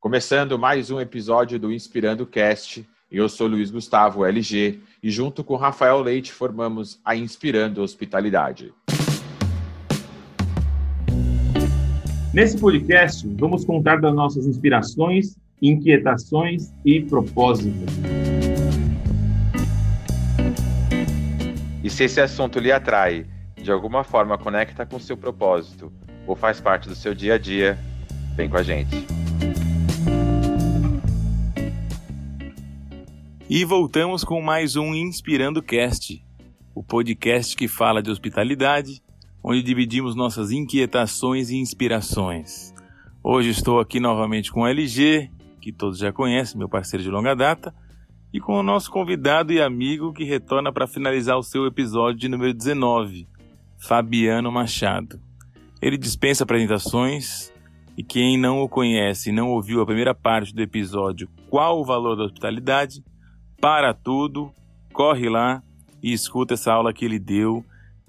Começando mais um episódio do Inspirando Cast, eu sou Luiz Gustavo LG e junto com Rafael Leite formamos a Inspirando Hospitalidade. Nesse podcast, vamos contar das nossas inspirações, inquietações e propósitos. E se esse assunto lhe atrai, de alguma forma conecta com seu propósito ou faz parte do seu dia a dia, vem com a gente. E voltamos com mais um Inspirando Cast, o podcast que fala de hospitalidade, onde dividimos nossas inquietações e inspirações. Hoje estou aqui novamente com o LG, que todos já conhecem, meu parceiro de longa data, e com o nosso convidado e amigo que retorna para finalizar o seu episódio de número 19, Fabiano Machado. Ele dispensa apresentações e quem não o conhece e não ouviu a primeira parte do episódio Qual o valor da hospitalidade, para tudo, corre lá e escuta essa aula que ele deu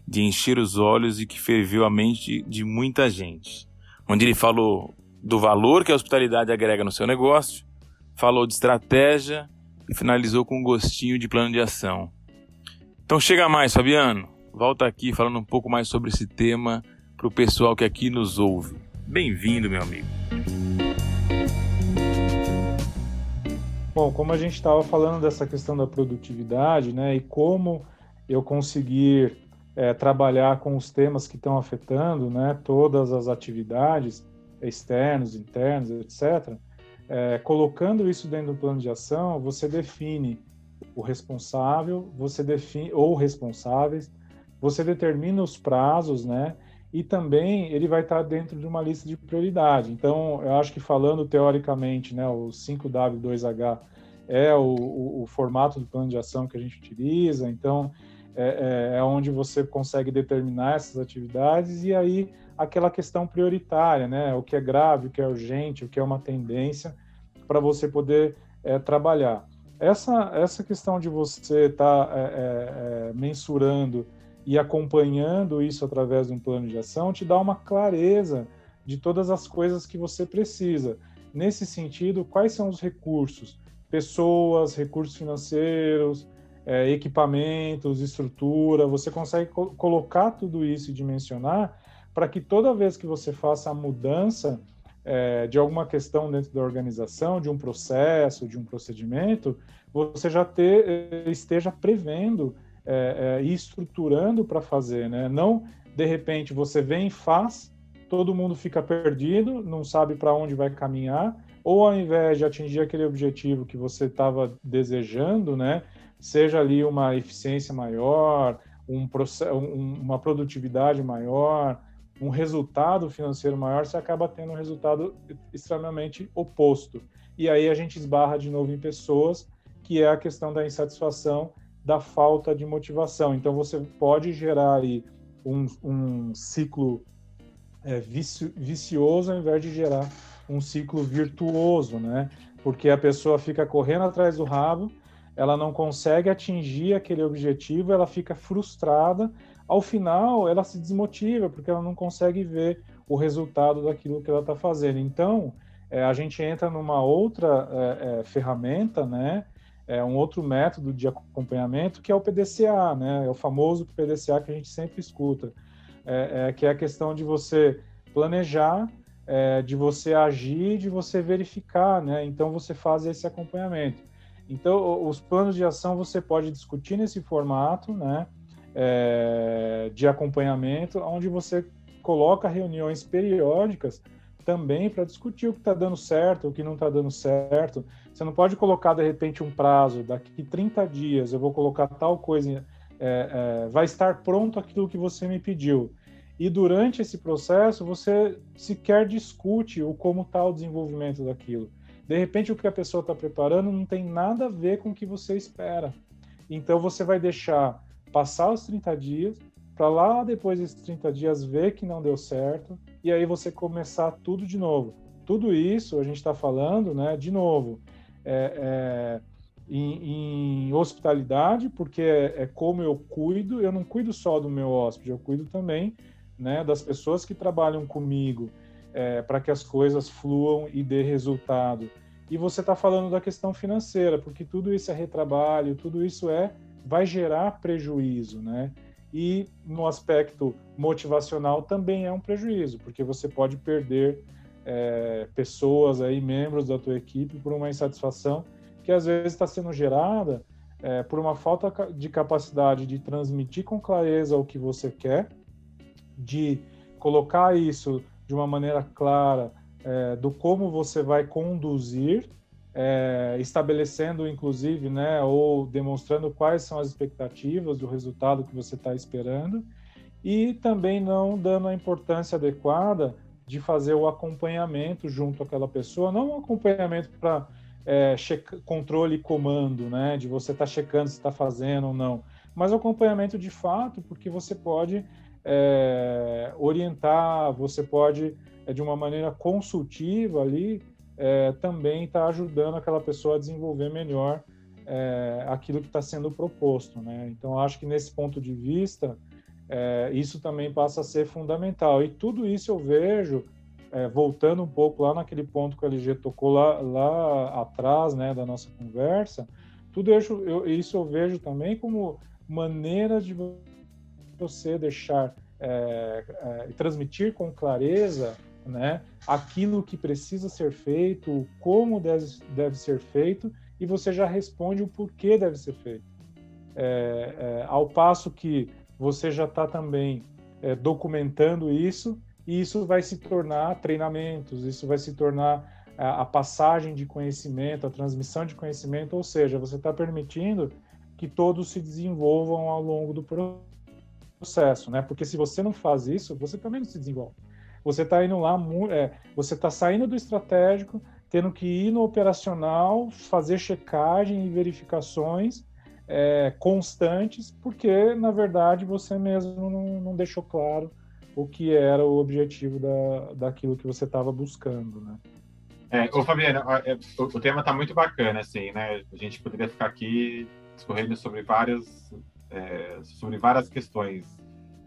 de encher os olhos e que ferveu a mente de muita gente. Onde ele falou do valor que a hospitalidade agrega no seu negócio, falou de estratégia e finalizou com um gostinho de plano de ação. Então chega mais, Fabiano. Volta aqui falando um pouco mais sobre esse tema para o pessoal que aqui nos ouve. Bem-vindo, meu amigo. Bom, como a gente estava falando dessa questão da produtividade, né, e como eu conseguir é, trabalhar com os temas que estão afetando, né, todas as atividades externos, internos, etc. É, colocando isso dentro do plano de ação, você define o responsável, você define ou responsáveis, você determina os prazos, né? E também ele vai estar dentro de uma lista de prioridade. Então, eu acho que falando teoricamente, né, o 5W2H é o, o, o formato do plano de ação que a gente utiliza. Então, é, é, é, onde você consegue determinar essas atividades e aí aquela questão prioritária, né? O que é grave, o que é urgente, o que é uma tendência para você poder é, trabalhar. Essa, essa questão de você estar tá, é, é, é, mensurando e acompanhando isso através de um plano de ação te dá uma clareza de todas as coisas que você precisa. Nesse sentido, quais são os recursos? Pessoas, recursos financeiros, é, equipamentos, estrutura, você consegue co colocar tudo isso e dimensionar para que toda vez que você faça a mudança é, de alguma questão dentro da organização, de um processo, de um procedimento, você já ter, esteja prevendo é, é, e estruturando para fazer, né? Não de repente você vem e faz, todo mundo fica perdido, não sabe para onde vai caminhar, ou ao invés de atingir aquele objetivo que você estava desejando, né? Seja ali uma eficiência maior, um, uma produtividade maior, um resultado financeiro maior, você acaba tendo um resultado extremamente oposto. E aí a gente esbarra de novo em pessoas, que é a questão da insatisfação da falta de motivação. Então, você pode gerar aí um, um ciclo é, vici, vicioso ao invés de gerar um ciclo virtuoso, né? Porque a pessoa fica correndo atrás do rabo, ela não consegue atingir aquele objetivo, ela fica frustrada. Ao final, ela se desmotiva porque ela não consegue ver o resultado daquilo que ela está fazendo. Então, é, a gente entra numa outra é, é, ferramenta, né? É, um outro método de acompanhamento que é o PDCA, né? É o famoso PDCA que a gente sempre escuta, é, é que é a questão de você planejar, é, de você agir, de você verificar, né? Então você faz esse acompanhamento. Então os planos de ação você pode discutir nesse formato, né? É, de acompanhamento, onde você coloca reuniões periódicas também para discutir o que está dando certo, o que não está dando certo. Você não pode colocar, de repente, um prazo, daqui 30 dias eu vou colocar tal coisa, é, é, vai estar pronto aquilo que você me pediu. E durante esse processo, você sequer discute o como está o desenvolvimento daquilo. De repente, o que a pessoa está preparando não tem nada a ver com o que você espera. Então, você vai deixar passar os 30 dias, para lá depois desses 30 dias ver que não deu certo, e aí você começar tudo de novo. Tudo isso a gente está falando, né, de novo, é, é, em, em, hospitalidade, porque é, é, como eu cuido, eu não cuido só do meu hóspede, eu cuido também né, das pessoas que trabalham comigo. é, para que as coisas fluam e dê resultado. E você está falando da questão financeira, porque tudo isso é retrabalho, tudo isso é vai gerar prejuízo, né? E no aspecto motivacional também é um prejuízo, porque você pode perder é, pessoas aí, membros da tua equipe, por uma insatisfação que às vezes está sendo gerada é, por uma falta de capacidade de transmitir com clareza o que você quer, de colocar isso de uma maneira clara é, do como você vai conduzir, é, estabelecendo inclusive, né, ou demonstrando quais são as expectativas do resultado que você está esperando, e também não dando a importância adequada de fazer o acompanhamento junto àquela pessoa, não um acompanhamento para é, controle e comando, né, de você estar tá checando se está fazendo ou não, mas acompanhamento de fato, porque você pode é, orientar, você pode, é, de uma maneira consultiva ali, é, também estar tá ajudando aquela pessoa a desenvolver melhor é, aquilo que está sendo proposto. Né? Então, acho que nesse ponto de vista, é, isso também passa a ser fundamental. E tudo isso eu vejo, é, voltando um pouco lá naquele ponto que o LG tocou lá, lá atrás né, da nossa conversa, tudo isso eu, isso eu vejo também como maneira de você deixar é, é, transmitir com clareza né, aquilo que precisa ser feito, como deve, deve ser feito, e você já responde o porquê deve ser feito. É, é ao passo que você já está também é, documentando isso, e isso vai se tornar treinamentos, isso vai se tornar a, a passagem de conhecimento, a transmissão de conhecimento, ou seja, você está permitindo que todos se desenvolvam ao longo do processo processo, né? Porque se você não faz isso, você também não se desenvolve. Você está indo lá, é, você está saindo do estratégico, tendo que ir no operacional, fazer checagem e verificações é, constantes, porque na verdade você mesmo não, não, deixou claro o que era o objetivo da, daquilo que você estava buscando, né? É, ô Fabiano, é, o, o tema está muito bacana, assim, né? A gente poderia ficar aqui discorrendo sobre várias é, sobre várias questões,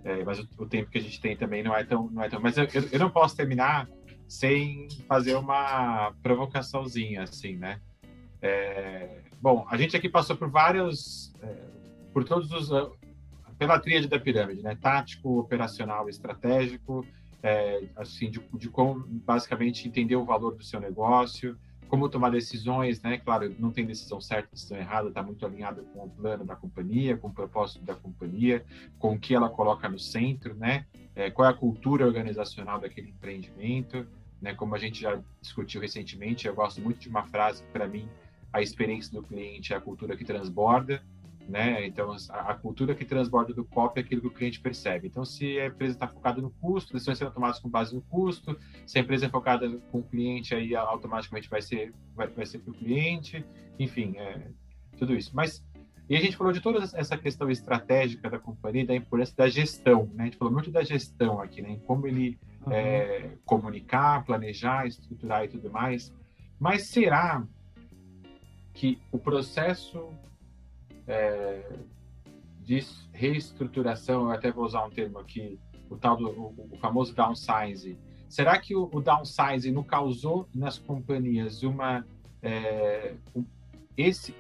é, mas o, o, tempo que a gente tem também não é tão, não é tão. Mas eu, eu, não posso terminar sem fazer uma provocaçãozinha, assim, né? É, bom, a gente aqui passou por vários, é, por todos os, pela tríade da pirâmide, né? Tático, operacional, estratégico, é, assim, de, de como basicamente entender o valor do seu negócio, como tomar decisões, né? Claro, não tem decisão certa, decisão errada, está muito alinhado com o plano da companhia, com o propósito da companhia, com o que ela coloca no centro, né? É, qual é a cultura organizacional daquele empreendimento, né? Como a gente já discutiu recentemente, eu gosto muito de uma frase que para mim a experiência do cliente é a cultura que transborda, né? Então, a, a, cultura que transborda do COP é aquilo que o cliente percebe. Então, se a empresa está focada no custo, decisões serão tomadas com base no custo. Se a empresa é focada com o cliente, aí automaticamente vai ser vai, vai ser para o cliente. Enfim, é, tudo isso. Mas e a gente falou de toda essa questão estratégica da companhia, da importância da gestão. Né? A gente falou muito da gestão aqui, né? Em como ele uhum. é, comunicar, planejar, estruturar e tudo mais. Mas será que o processo é, de reestruturação, eu até vou usar um termo aqui, o tal do o, o famoso downsizing. Será que o, o downsizing não causou nas companhias uma é, esse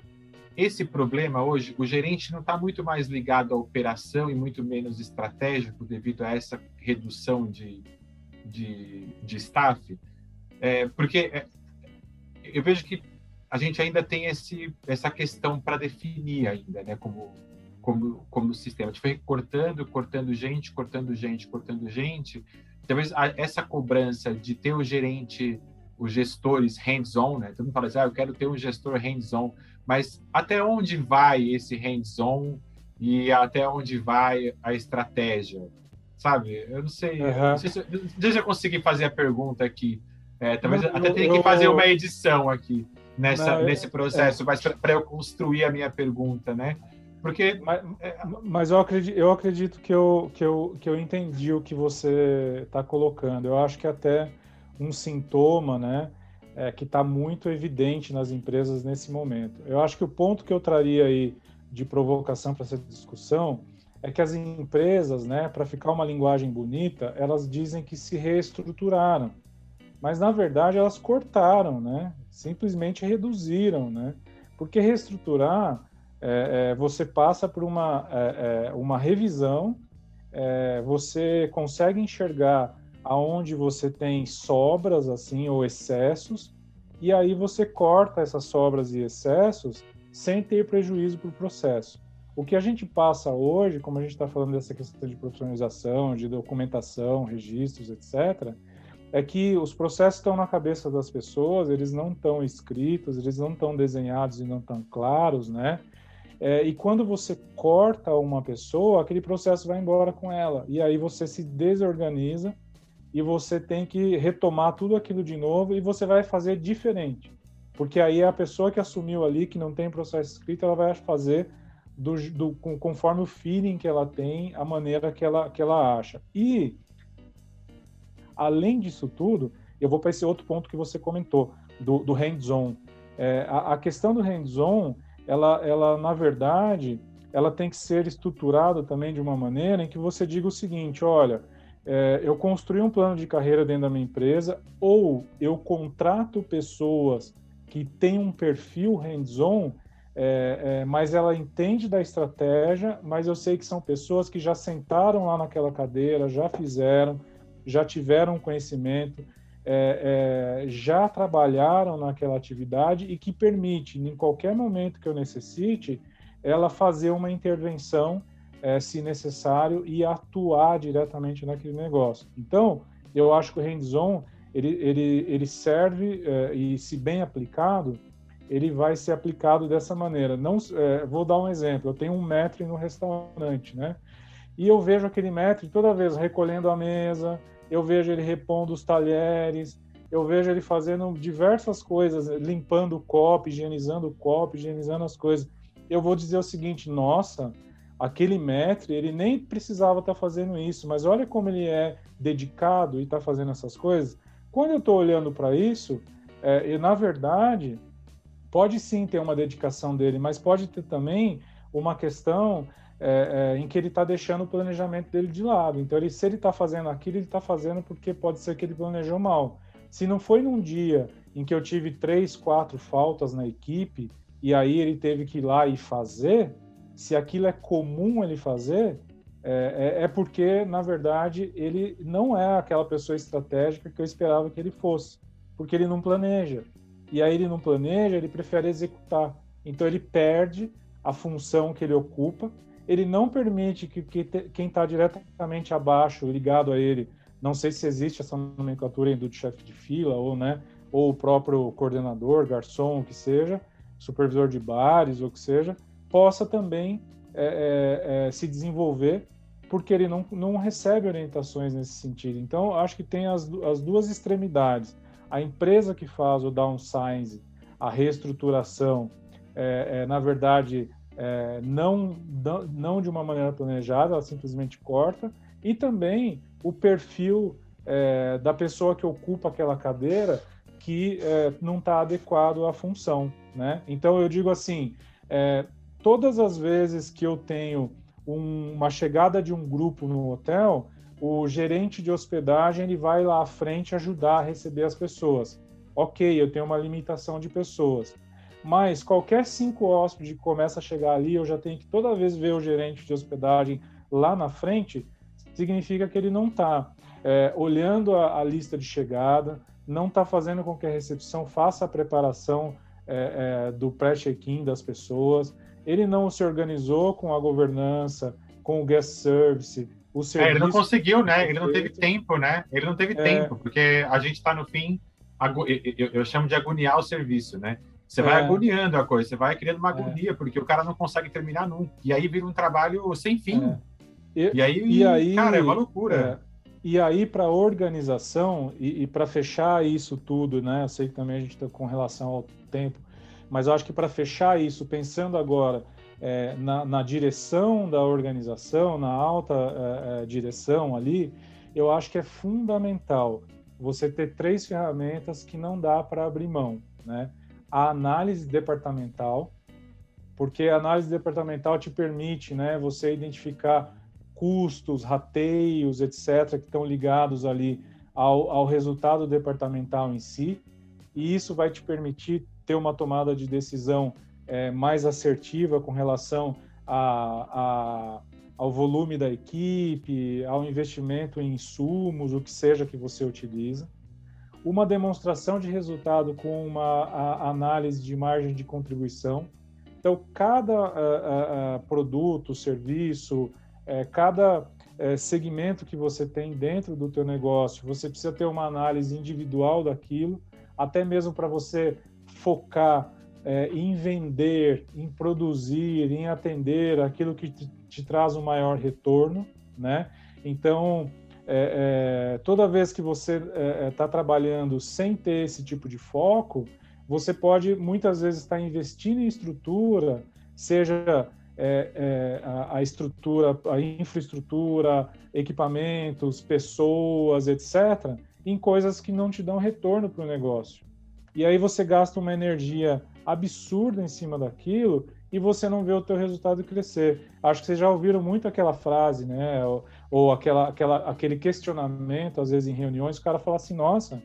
esse problema hoje, o gerente não está muito mais ligado à operação e muito menos estratégico devido a essa redução de, de, de staff? É, porque é, eu vejo que a gente ainda tem esse, essa questão para definir ainda, né, como, como, como sistema. A gente foi cortando, cortando gente, cortando gente, cortando gente. Talvez essa cobrança de ter o gerente, os gestores hands-on, né? Todo mundo fala assim, ah, eu quero ter um gestor hands-on, mas até onde vai esse hands-on e até onde vai a estratégia? Sabe? Eu não sei, uhum. não sei se, sei se eu consegui fazer a pergunta aqui. É, talvez não, até tenha que fazer uma edição aqui nessa, nesse processo, é. mas para eu construir a minha pergunta, né? Porque. Mas, é, mas, eu, acredito, eu acredito que eu, que, eu, que eu entendi o que você está colocando. Eu acho que até um sintoma, né? É, que está muito evidente nas empresas nesse momento. Eu acho que o ponto que eu traria aí de provocação para essa discussão é que as empresas, né, para ficar uma linguagem bonita, elas dizem que se reestruturaram. Mas na verdade elas cortaram, né? Simplesmente reduziram, né? Porque reestruturar, é, é, você passa por uma, é, é uma revisão, é, você consegue enxergar aonde você tem sobras assim ou excessos, e aí você corta essas sobras e excessos sem ter prejuízo para o processo. O que a gente passa hoje, como a gente está falando dessa questão de profissionalização, de documentação, registros, etc., é que os processos estão na cabeça das pessoas, eles não estão escritos, eles não estão desenhados e não estão claros, né? É, e quando você corta uma pessoa, aquele processo vai embora com ela. E aí você se desorganiza e você tem que retomar tudo aquilo de novo e você vai fazer diferente. Porque aí a pessoa que assumiu ali, que não tem processo escrito, ela vai fazer do, do, conforme o feeling que ela tem, a maneira que ela, que ela acha. E, além disso tudo, eu vou para esse outro ponto que você comentou, do, do hands-on. É, a, a, questão do hands-on, ela, ela, na verdade, ela tem que ser estruturada também de uma maneira em que você diga o seguinte, olha, é, eu construí um plano de carreira dentro da minha empresa ou eu contrato pessoas que têm um perfil hands-on é, é, mas ela entende da estratégia, mas eu sei que são pessoas que já sentaram lá naquela cadeira, já fizeram, já tiveram conhecimento, é, é já trabalharam naquela atividade e que permite, em qualquer momento que eu necessite, ela fazer uma intervenção, é, se necessário, e atuar diretamente naquele negócio. Então, eu acho que o hands-on ele, ele, ele serve, é, e se bem aplicado, ele vai ser aplicado dessa maneira. Não, é, vou dar um exemplo. Eu tenho um metro no restaurante, né? E eu vejo aquele metro toda vez recolhendo a mesa, eu vejo ele repondo os talheres, eu vejo ele fazendo diversas coisas, limpando o copo, higienizando o copo, higienizando as coisas. Eu vou dizer o seguinte: nossa, aquele metro, ele nem precisava estar fazendo isso, mas olha como ele é dedicado e está fazendo essas coisas. Quando eu estou olhando para isso, é, na verdade, pode sim ter uma dedicação dele, mas pode ter também uma questão é, é, em que ele está deixando o planejamento dele de lado. Então, ele, se ele está fazendo aquilo, ele está fazendo porque pode ser que ele planejou mal. Se não foi num dia em que eu tive três, quatro faltas na equipe e aí ele teve que ir lá e fazer, se aquilo é comum ele fazer, é, é, é porque, na verdade, ele não é aquela pessoa estratégica que eu esperava que ele fosse, porque ele não planeja e aí ele não planeja, ele prefere executar. Então ele perde a função que ele ocupa, ele não permite que, que te, quem está diretamente abaixo, ligado a ele, não sei se existe essa nomenclatura do chefe de fila ou, né, ou o próprio coordenador, garçom, o que seja, supervisor de bares, ou o que seja, possa também é, é, é, se desenvolver porque ele não, não recebe orientações nesse sentido. Então, acho que tem as, as duas extremidades a empresa que faz o downsize, a reestruturação, é, é, na verdade, é, não, não de uma maneira planejada, ela simplesmente corta, e também o perfil é, da pessoa que ocupa aquela cadeira que é, não está adequado à função. Né? Então, eu digo assim, é, todas as vezes que eu tenho um, uma chegada de um grupo no hotel, o gerente de hospedagem ele vai lá à frente ajudar a receber as pessoas. Ok, eu tenho uma limitação de pessoas, mas qualquer cinco hóspedes que começa a chegar ali, eu já tenho que toda vez ver o gerente de hospedagem lá na frente, significa que ele não está é, olhando a, a, lista de chegada, não está fazendo com que a recepção faça a preparação é, é, do pré-check-in das pessoas, ele não se organizou com a governança, com o guest service, o serviço. É, ele não conseguiu, né? Ele não teve tempo, né? Ele não teve é. tempo, porque a gente está no fim, eu, eu, chamo de agoniar o serviço, né? Você vai é. agoniando a coisa, você vai criando uma é. agonia, porque o cara não consegue terminar nunca. E aí vira um trabalho sem fim. É. E, e, aí, e aí, cara, é uma loucura. E aí, para a organização, e, e para fechar isso tudo, né? Eu sei que também a gente está com relação ao tempo, mas eu acho que para fechar isso, pensando agora é, na, na, direção da organização, na alta é, é, direção ali, eu acho que é fundamental você ter três ferramentas que não dá para abrir mão, né? A análise departamental, porque a análise departamental te permite, né, você identificar custos, rateios, etc, que estão ligados ali ao, ao resultado departamental em si, e isso vai te permitir ter uma tomada de decisão é, mais assertiva com relação a, a, ao volume da equipe, ao investimento em insumos, o que seja que você utiliza. Uma demonstração de resultado com uma análise de margem de contribuição. Então, cada a, a, produto, serviço, é, cada é, segmento que você tem dentro do teu negócio, você precisa ter uma análise individual daquilo, até mesmo para você focar é, em vender, em produzir, em atender aquilo que te, te traz um maior retorno, né? Então, é, é, toda vez que você está é, é, trabalhando sem ter esse tipo de foco, você pode muitas vezes estar investindo em estrutura, seja é, a, a, estrutura, a infraestrutura, equipamentos, pessoas, etc., em coisas que não te dão retorno para o negócio. E aí você gasta uma energia absurda em cima daquilo e você não vê o teu resultado crescer. Acho que vocês já ouviram muito aquela frase, né? Ou, aquela, aquela, aquele questionamento, às vezes em reuniões, o cara fala assim, nossa,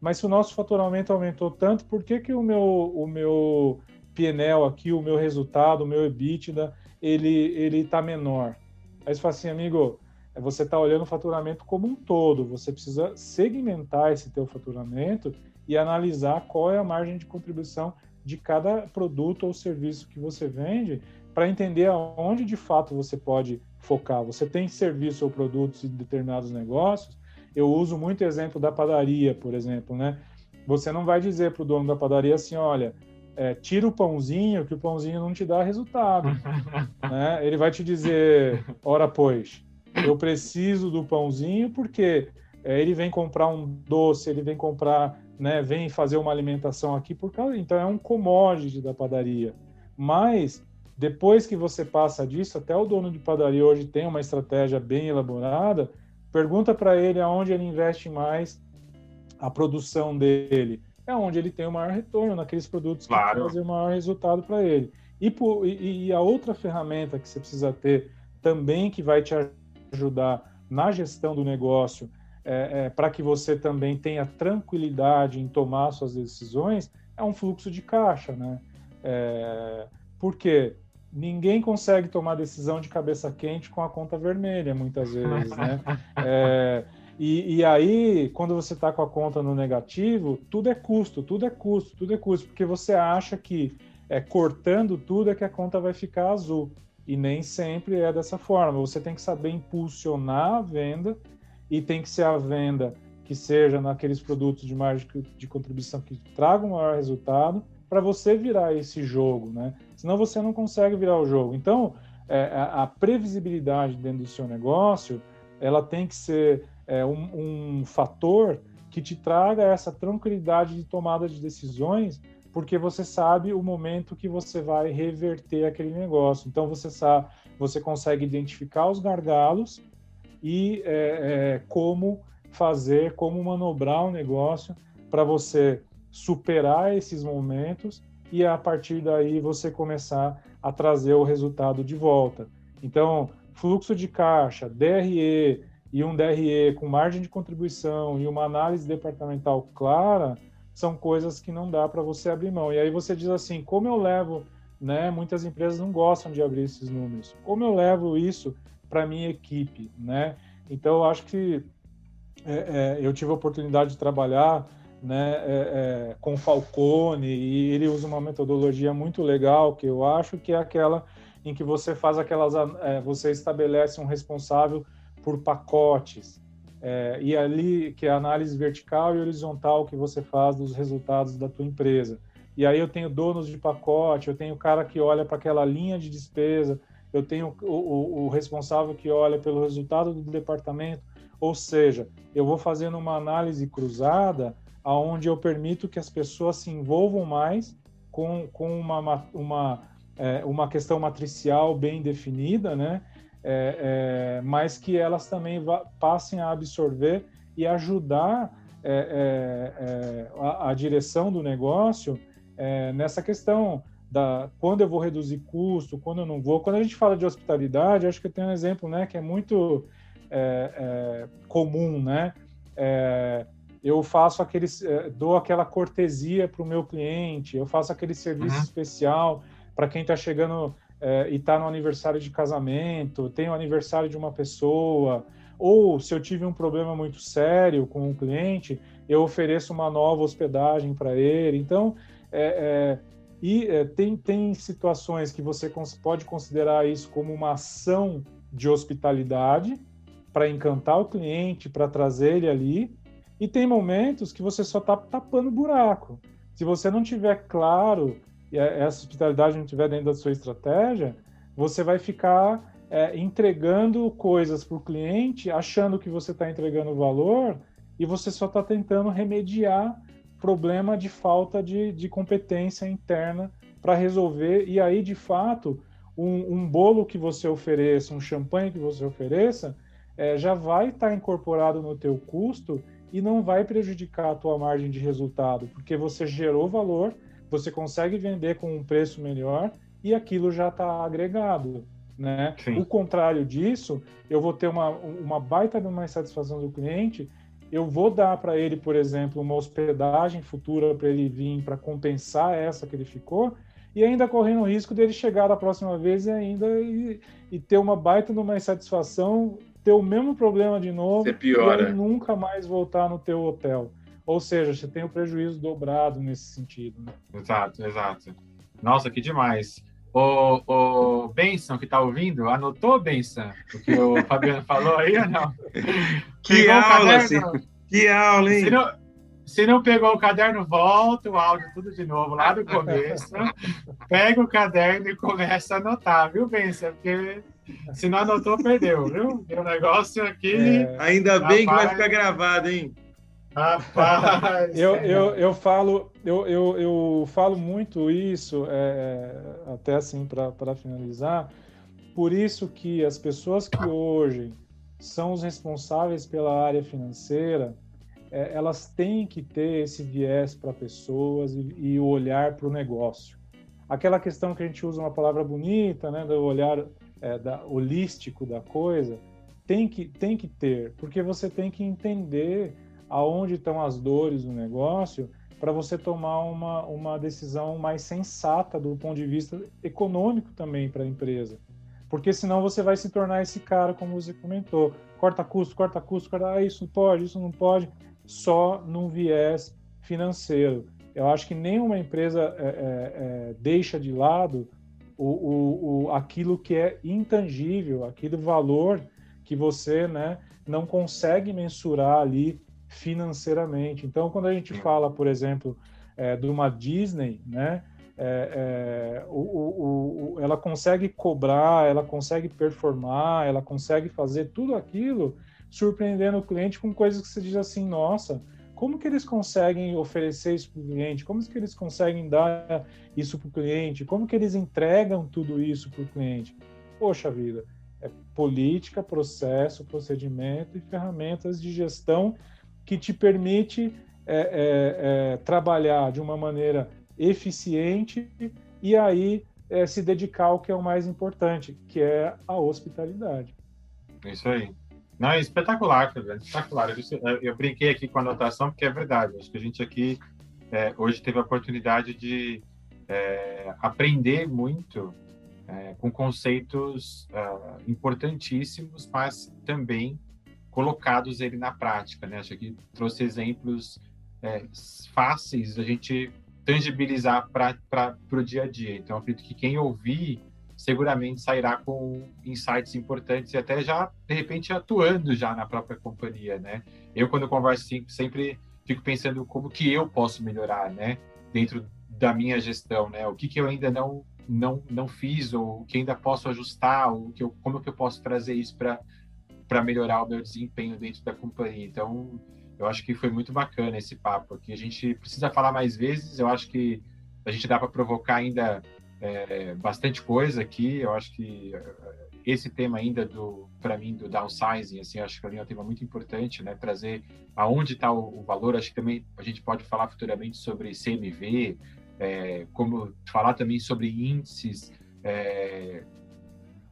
mas se o nosso faturamento aumentou tanto, por que, que o meu, o meu PNL aqui, o meu resultado, o meu EBITDA, ele ele está menor? Aí você fala assim, amigo, você está olhando o faturamento como um todo, você precisa segmentar esse teu faturamento e analisar qual é a margem de contribuição de cada produto ou serviço que você vende para entender aonde de fato você pode focar. Você tem serviço ou produtos em determinados negócios. Eu uso muito exemplo da padaria, por exemplo, né? Você não vai dizer para o dono da padaria assim, olha, é, tira o pãozinho, que o pãozinho não te dá resultado. né? Ele vai te dizer, ora pois, eu preciso do pãozinho porque é, ele vem comprar um doce, ele vem comprar né, vem fazer uma alimentação aqui por causa. Então é um commodity da padaria. Mas depois que você passa disso, até o dono de padaria hoje tem uma estratégia bem elaborada. Pergunta para ele aonde ele investe mais a produção dele. É onde ele tem o maior retorno naqueles produtos claro. que trazem o maior resultado para ele. E, por, e, e a outra ferramenta que você precisa ter também que vai te ajudar na gestão do negócio é, é, para que você também tenha tranquilidade em tomar suas decisões, é um fluxo de caixa, né? É, porque ninguém consegue tomar decisão de cabeça quente com a conta vermelha, muitas vezes, né? É, e, e, aí, quando você está com a conta no negativo, tudo é custo, tudo é custo, tudo é custo, porque você acha que é, cortando tudo é que a conta vai ficar azul. E nem sempre é dessa forma. Você tem que saber impulsionar a venda e tem que ser a venda que seja naqueles produtos de margem de contribuição que tragam maior resultado para você virar esse jogo, né? Senão você não consegue virar o jogo. Então, é, a previsibilidade dentro do seu negócio, ela tem que ser é, um, um fator que te traga essa tranquilidade de tomada de decisões, porque você sabe o momento que você vai reverter aquele negócio. Então você sabe, você consegue identificar os gargalos e é, é, como fazer, como manobrar o negócio para você superar esses momentos e a partir daí você começar a trazer o resultado de volta. Então, fluxo de caixa, DRE e um DRE com margem de contribuição e uma análise departamental clara são coisas que não dá para você abrir mão. E aí você diz assim, como eu levo, né? Muitas empresas não gostam de abrir esses números. Como eu levo isso para minha equipe, né? Então, eu acho que é, é, eu tive a oportunidade de trabalhar né, é, é, com Falcone e ele usa uma metodologia muito legal que eu acho que é aquela em que você faz aquelas, é, você estabelece um responsável por pacotes é, e ali que é a análise vertical e horizontal que você faz dos resultados da tua empresa. E aí eu tenho donos de pacote, eu tenho o cara que olha para aquela linha de despesa, eu tenho o, o, o, responsável que olha pelo resultado do departamento, ou seja, eu vou fazendo uma análise cruzada aonde eu permito que as pessoas se envolvam mais com, com uma, uma, é, uma questão matricial bem definida, né? É, é, mas que elas também passem a absorver e ajudar é, é, é, a, a, direção do negócio nessa questão da quando eu vou reduzir custo, quando eu não vou. Quando a gente fala de hospitalidade, acho que eu tenho um exemplo, né, que é muito comum, né? é, eu faço aquele, é, dou aquela cortesia para o meu cliente, eu faço aquele serviço uhum. especial para quem está chegando é, e está no aniversário de casamento, tem o aniversário de uma pessoa, ou se eu tive um problema muito sério com um cliente, eu ofereço uma nova hospedagem para ele. Então, é, é, e é, tem, tem situações que você pode considerar isso como uma ação de hospitalidade para encantar o cliente, para trazer ele ali, e tem momentos que você só está tapando buraco. Se você não tiver claro e essa hospitalidade não estiver dentro da sua estratégia, você vai ficar é, entregando coisas para o cliente, achando que você está entregando valor, e você só está tentando remediar problema de falta de, de competência interna para resolver. E aí, de fato, um, um, bolo que você ofereça, um champanhe que você ofereça, é, já vai estar tá incorporado no teu custo e não vai prejudicar a tua margem de resultado, porque você gerou valor, você consegue vender com um preço melhor e aquilo já está agregado. Né? O contrário disso, eu vou ter uma, uma baita de uma satisfação do cliente, eu vou dar para ele, por exemplo, uma hospedagem futura para ele vir para compensar essa que ele ficou, e ainda correndo o risco dele chegar da próxima vez e ainda e, e ter uma baita de uma insatisfação, ter o mesmo problema de novo e nunca mais voltar no teu hotel. Ou seja, você tem o prejuízo dobrado nesse sentido. Né? Exato, exato. Nossa, que demais. O, o Benção, que está ouvindo, anotou, Benção, o que o Fabiano falou aí ou não? Que pegou aula, assim, que aula, hein? Se não, se não pegou o caderno, volta o áudio tudo de novo, lá do começo. pega o caderno e começa a anotar, viu, Benção? Porque se não anotou, perdeu, viu? O negócio aqui... É, ainda bem que vai ficar gravado, hein? Rapaz! eu, eu, eu, falo, eu, eu, eu falo muito isso, é, até assim, para finalizar, por isso que as pessoas que hoje são os responsáveis pela área financeira, é, elas têm que ter esse viés para pessoas e, e olhar para o negócio. Aquela questão que a gente usa uma palavra bonita, né, do olhar é, da, holístico da coisa, tem que, tem que ter, porque você tem que entender aonde estão as dores do negócio para você tomar uma, uma decisão mais sensata do ponto de vista econômico também para a empresa. Porque senão você vai se tornar esse cara, como você comentou, corta custo, corta custo, corta, ah, isso pode, isso não pode, só num viés financeiro. Eu acho que nenhuma empresa é, é, é, deixa de lado o, o, o, aquilo que é intangível, aquele valor que você né, não consegue mensurar ali financeiramente. Então, quando a gente fala, por exemplo, é, de uma Disney, né, é, é, o, o, o, ela consegue cobrar, ela consegue performar, ela consegue fazer tudo aquilo, surpreendendo o cliente com coisas que você diz assim, nossa, como que eles conseguem oferecer isso para o cliente? Como que eles conseguem dar isso para o cliente? Como que eles entregam tudo isso para o cliente? Poxa vida, é política, processo, procedimento e ferramentas de gestão que te permite é, é, é, trabalhar de uma maneira eficiente e aí é, se dedicar ao que é o mais importante, que é a hospitalidade. Isso aí. Não, é espetacular, espetacular. Eu, eu, brinquei aqui com a anotação porque é verdade. Acho que a gente aqui é, hoje teve a oportunidade de é, aprender muito com conceitos uh, importantíssimos, mas também colocados ele na prática, né? Acho que trouxe exemplos é, fáceis da gente tangibilizar para o dia a dia. Então, acredito que quem ouvir seguramente sairá com insights importantes e até já, de repente, atuando já na própria companhia, né? Eu, quando converso sempre fico pensando como que eu posso melhorar, né? Dentro da minha gestão, né? O que, que eu ainda não, não, não fiz ou o que ainda posso ajustar, ou que eu, como que eu posso trazer isso para para melhorar o meu desempenho dentro da companhia. Então, eu acho que foi muito bacana esse papo aqui. A gente precisa falar mais vezes. Eu acho que a gente dá para provocar ainda é, bastante coisa aqui. Eu acho que é, esse tema ainda do, para mim, do downsizing, assim, acho que é um tema muito importante, né? Trazer aonde está o, o, valor. Acho que também a gente pode falar futuramente sobre CMV, é, como falar também sobre índices é,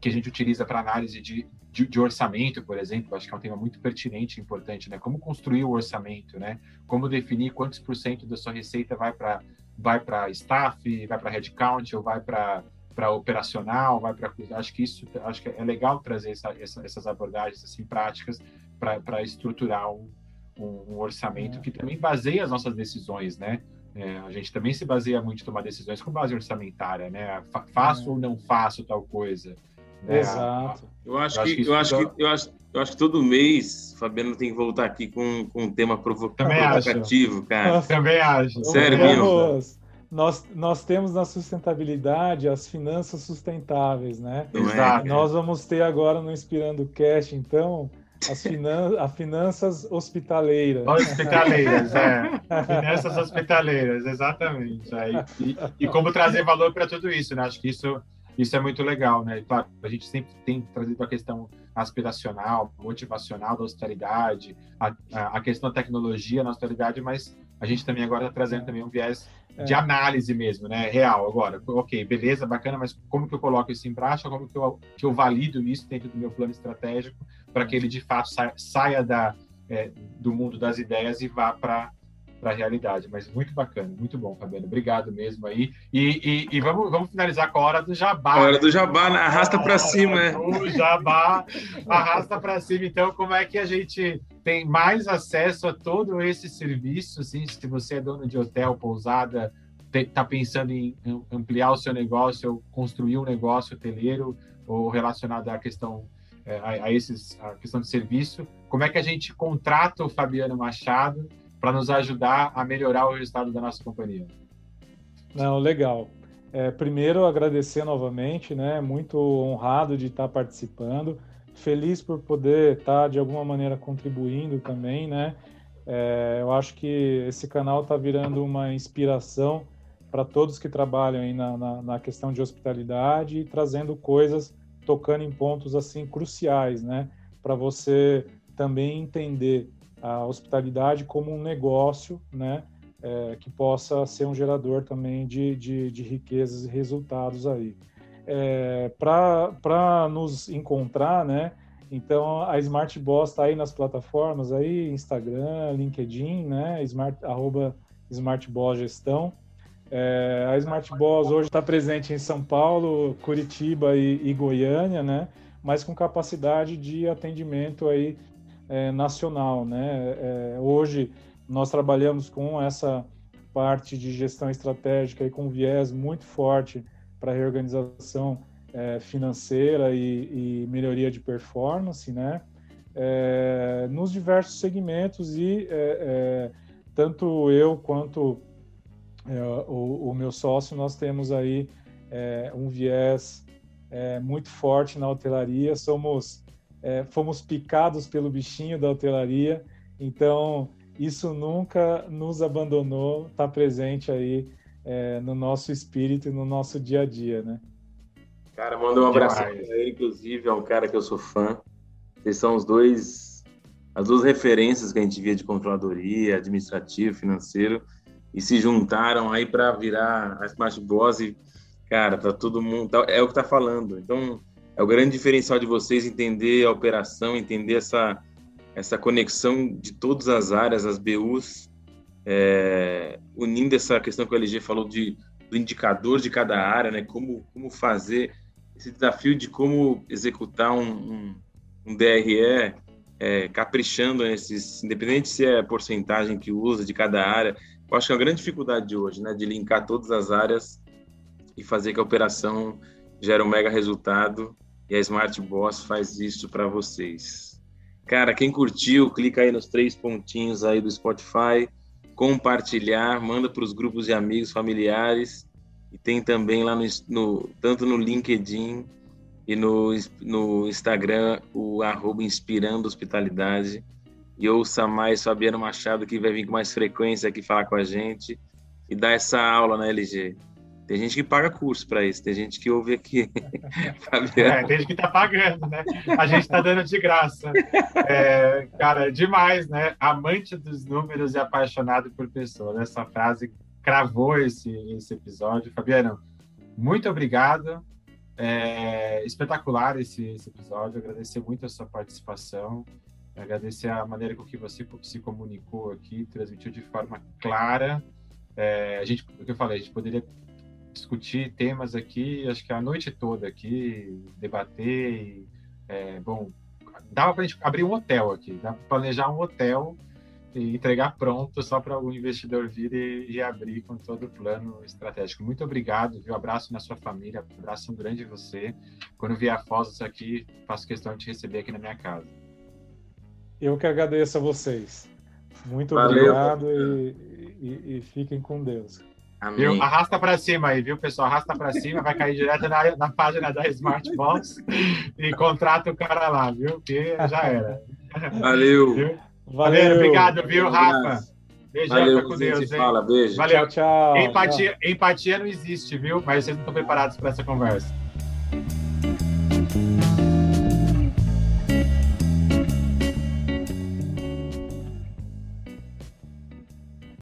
que a gente utiliza para análise de de, de, orçamento, por exemplo, acho que é um tema muito pertinente e importante, né? Como construir o orçamento, né? Como definir quantos por cento da sua receita vai para vai para staff, vai para headcount ou vai para para operacional, vai para acho que isso acho que é legal trazer essa, essa, essas abordagens assim práticas para estruturar um, um, orçamento é. que também baseia as nossas decisões, né? É, a gente também se baseia muito em tomar decisões com base orçamentária, né? Faço é. ou não faço tal coisa. Né? Exato. Eu acho, eu que, que eu acho que eu acho eu acho que todo mês Fabiano tem que voltar aqui com, com um tema Também provocativo, acho. cara. Também acho. Sério, mesmo. Nós, nós temos na sustentabilidade as finanças sustentáveis, né? É? Exato. Nós vamos ter agora no Inspirando Cash, então, as, finan as finanças hospitaleiras. Hospitaleiras, é. Finanças hospitaleiras, exatamente. É, e, e, como trazer valor para tudo isso, né? Acho que isso, isso é muito legal, né? claro, a gente sempre tem trazido a questão aspiracional, motivacional da austeridade, a, a, questão da tecnologia na austeridade, mas a gente também agora está trazendo também um viés de é. análise mesmo, né? Real agora. Ok, beleza, bacana, mas como que eu coloco isso em prática? Como que eu, que eu valido isso dentro do meu plano estratégico para que ele de fato saia, saia da, é, do mundo das ideias e vá para para a realidade. Mas muito bacana, muito bom, Fabiano. Obrigado mesmo aí. E, e, e, vamos, vamos finalizar com a hora do jabá. A hora do jabá, né? arrasta para cima, né? O jabá, arrasta para cima. Então, como é que a gente tem mais acesso a todo esse serviço? Assim, se você é dono de hotel, pousada, está pensando em ampliar o seu negócio, ou construir um negócio hoteleiro, ou relacionado à questão é, a, a, esses, a questão de serviço, como é que a gente contrata o Fabiano Machado para nos ajudar a melhorar o resultado da nossa companhia. Não, legal. É, primeiro, agradecer novamente, né? Muito honrado de estar participando, feliz por poder estar de alguma maneira contribuindo também, né? É, eu acho que esse canal está virando uma inspiração para todos que trabalham aí na, na, na, questão de hospitalidade e trazendo coisas, tocando em pontos assim cruciais, né? Para você também entender a hospitalidade como um negócio, né, é, que possa ser um gerador também de, de, de riquezas e resultados aí. É, Para nos encontrar, né, então a Smart Boss está aí nas plataformas aí, Instagram, LinkedIn, né, Smart, arroba Smart Boss Gestão. É, a Smart Boss hoje está presente em São Paulo, Curitiba e, e Goiânia, né, mas com capacidade de atendimento aí é, nacional. Né? É, hoje nós trabalhamos com essa parte de gestão estratégica e com viés muito forte para reorganização é, financeira e, e, melhoria de performance, né? É, nos diversos segmentos e é, é, tanto eu quanto o, o, meu sócio nós temos aí um viés muito forte na hotelaria. Somos é, fomos picados pelo bichinho da hotelaria, então isso nunca nos abandonou, está presente aí é, no nosso espírito e no nosso dia a dia, né? Cara, manda um abraço para ele, inclusive, é um cara que eu sou fã. Vocês são os dois, as duas referências que a gente via de controladoria, administrativo, financeiro, e se juntaram aí para virar a Smart Boss e, cara, tá todo mundo, tá, é o que tá falando. Então, é o grande diferencial de vocês entender a operação, entender essa, essa conexão de todas as áreas, as BUs, é, unindo essa questão que o LG falou de, do indicador de cada área, né? Como, como fazer esse desafio de como executar um, um, um DRE é, caprichando nesses, independente se é a porcentagem que usa de cada área. Eu acho que é uma grande dificuldade de hoje, né? De linkar todas as áreas e fazer que a operação gere um mega resultado e a Smart Boss faz isso para vocês. Cara, quem curtiu, clica aí nos três pontinhos aí do Spotify, compartilhar, manda para os grupos de amigos, familiares e tem também lá no, no tanto no LinkedIn e no, no Instagram o arroba Inspirando Hospitalidade e ouça mais Fabiano Machado que vai vir com mais frequência aqui falar com a gente e dar essa aula na LG. Tem gente que paga curso para isso, tem gente que ouve aqui. é, tem gente que está pagando, né? A gente está dando de graça. É, cara, é demais, né? Amante dos números e apaixonado por pessoas. Essa frase cravou esse, esse episódio. Fabiano, muito obrigado. É, espetacular esse, esse, episódio, agradecer muito a sua participação, agradecer a maneira com que você se comunicou aqui, transmitiu de forma clara. É, a gente, o que eu falei, a gente poderia discutir temas aqui, acho que a noite toda aqui, debater. E, é, bom, dava para a gente abrir um hotel aqui, dá para planejar um hotel e entregar pronto só para o investidor vir e, e, abrir com todo o plano estratégico. Muito obrigado, viu? Abraço na sua família, abraço um grande você. Quando vier a Foz aqui, faço questão de receber aqui na minha casa. Eu que agradeço a vocês. Muito Valeu, obrigado e, e, e, fiquem com Deus. Viu? Arrasta para cima aí, viu, pessoal? Arrasta para cima, vai cair direto na, na página da Smartbox e contrata o cara lá, viu? Que já era. Valeu. Viu? Valeu. Obrigado, viu, Rafa? Beijão, Valeu, com Deus, hein? Fala, beijo. Valeu. Tchau, tchau. Empatia, empatia não existe, viu? Mas vocês não estão preparados para essa conversa.